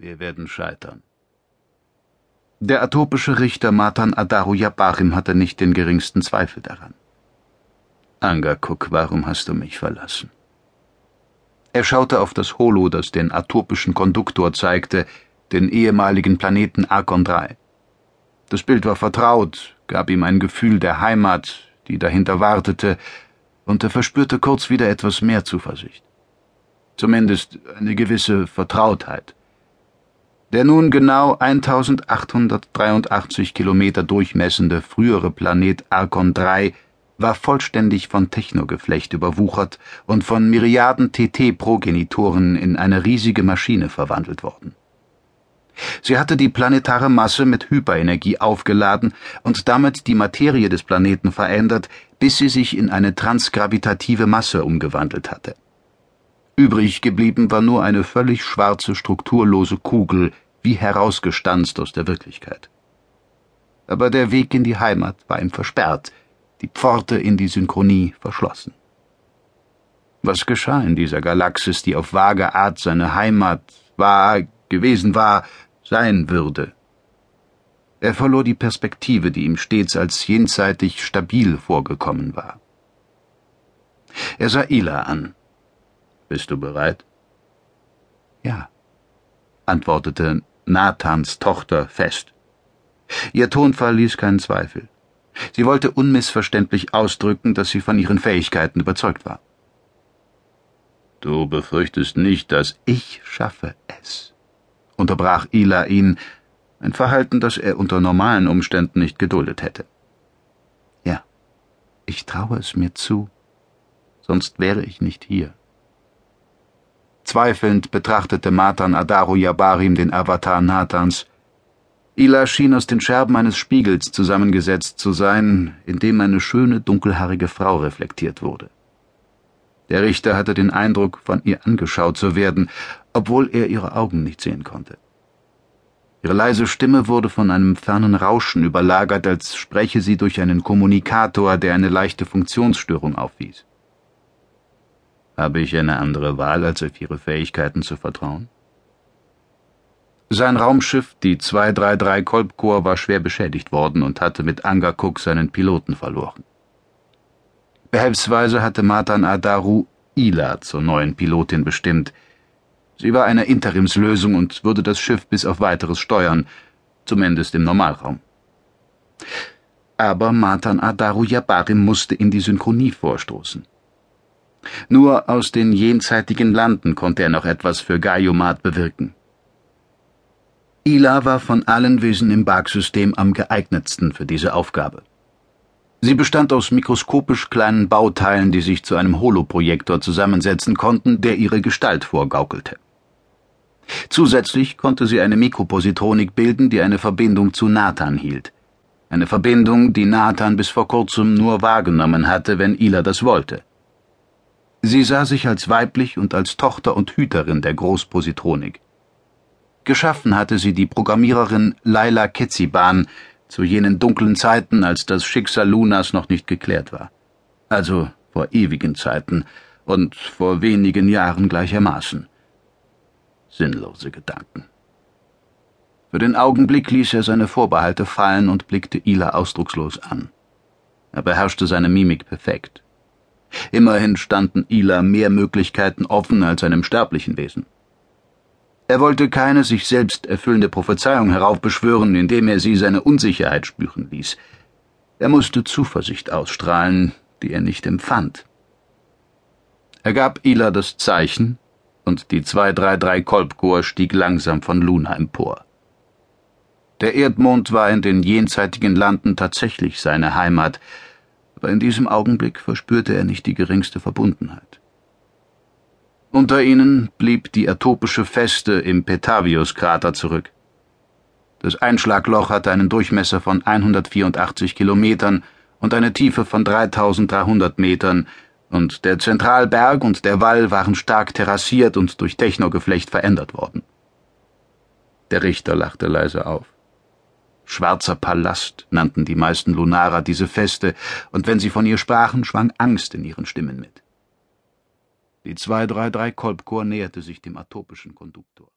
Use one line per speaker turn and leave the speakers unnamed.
Wir werden scheitern. Der atopische Richter Matan Adaru Yabarim hatte nicht den geringsten Zweifel daran. Angakuk, warum hast du mich verlassen? Er schaute auf das Holo, das den atopischen Konduktor zeigte, den ehemaligen Planeten Arkon 3. Das Bild war vertraut, gab ihm ein Gefühl der Heimat, die dahinter wartete, und er verspürte kurz wieder etwas mehr Zuversicht. Zumindest eine gewisse Vertrautheit. Der nun genau 1883 Kilometer durchmessende frühere Planet Arkon 3 war vollständig von Technogeflecht überwuchert und von Myriaden TT-Progenitoren in eine riesige Maschine verwandelt worden. Sie hatte die planetare Masse mit Hyperenergie aufgeladen und damit die Materie des Planeten verändert, bis sie sich in eine transgravitative Masse umgewandelt hatte. Übrig geblieben war nur eine völlig schwarze, strukturlose Kugel, wie herausgestanzt aus der Wirklichkeit. Aber der Weg in die Heimat war ihm versperrt, die Pforte in die Synchronie verschlossen. Was geschah in dieser Galaxis, die auf vage Art seine Heimat war, gewesen war, sein würde? Er verlor die Perspektive, die ihm stets als jenseitig stabil vorgekommen war. Er sah Ila an. Bist du bereit? Ja, antwortete Nathans Tochter fest. Ihr Tonfall ließ keinen Zweifel. Sie wollte unmissverständlich ausdrücken, dass sie von ihren Fähigkeiten überzeugt war. Du befürchtest nicht, dass ich schaffe es, unterbrach Ila ihn, ein Verhalten, das er unter normalen Umständen nicht geduldet hätte. Ja, ich traue es mir zu, sonst wäre ich nicht hier. Zweifelnd betrachtete Matan Adaru Yabarim den Avatar Nathans. Ila schien aus den Scherben eines Spiegels zusammengesetzt zu sein, in dem eine schöne, dunkelhaarige Frau reflektiert wurde. Der Richter hatte den Eindruck, von ihr angeschaut zu werden, obwohl er ihre Augen nicht sehen konnte. Ihre leise Stimme wurde von einem fernen Rauschen überlagert, als spreche sie durch einen Kommunikator, der eine leichte Funktionsstörung aufwies. Habe ich eine andere Wahl, als auf ihre Fähigkeiten zu vertrauen? Sein Raumschiff, die 233 Kolbkor, war schwer beschädigt worden und hatte mit Angakuk seinen Piloten verloren. Behelfsweise hatte Matan Adaru Ila zur neuen Pilotin bestimmt. Sie war eine Interimslösung und würde das Schiff bis auf weiteres steuern, zumindest im Normalraum. Aber Matan Adaru Yabarim musste in die Synchronie vorstoßen. Nur aus den jenseitigen Landen konnte er noch etwas für Gaiomat bewirken. Ila war von allen Wesen im Barksystem am geeignetsten für diese Aufgabe. Sie bestand aus mikroskopisch kleinen Bauteilen, die sich zu einem Holoprojektor zusammensetzen konnten, der ihre Gestalt vorgaukelte. Zusätzlich konnte sie eine Mikropositronik bilden, die eine Verbindung zu Nathan hielt. Eine Verbindung, die Nathan bis vor kurzem nur wahrgenommen hatte, wenn Ila das wollte. Sie sah sich als weiblich und als Tochter und Hüterin der Großpositronik. Geschaffen hatte sie die Programmiererin Laila Ketziban zu jenen dunklen Zeiten, als das Schicksal Lunas noch nicht geklärt war. Also vor ewigen Zeiten und vor wenigen Jahren gleichermaßen. Sinnlose Gedanken. Für den Augenblick ließ er seine Vorbehalte fallen und blickte Ila ausdruckslos an. Er beherrschte seine Mimik perfekt. Immerhin standen Ila mehr Möglichkeiten offen als einem sterblichen Wesen. Er wollte keine sich selbst erfüllende Prophezeiung heraufbeschwören, indem er sie seine Unsicherheit spüren ließ. Er musste Zuversicht ausstrahlen, die er nicht empfand. Er gab Ila das Zeichen, und die 233 Kolbkor stieg langsam von Luna empor. Der Erdmond war in den jenseitigen Landen tatsächlich seine Heimat, aber in diesem Augenblick verspürte er nicht die geringste Verbundenheit. Unter ihnen blieb die atopische Feste im Petavius-Krater zurück. Das Einschlagloch hatte einen Durchmesser von 184 Kilometern und eine Tiefe von 3300 Metern, und der Zentralberg und der Wall waren stark terrassiert und durch Technogeflecht verändert worden. Der Richter lachte leise auf. Schwarzer Palast nannten die meisten Lunarer diese Feste, und wenn sie von ihr sprachen, schwang Angst in ihren Stimmen mit. Die 233 Kolbkor näherte sich dem atopischen Konduktor.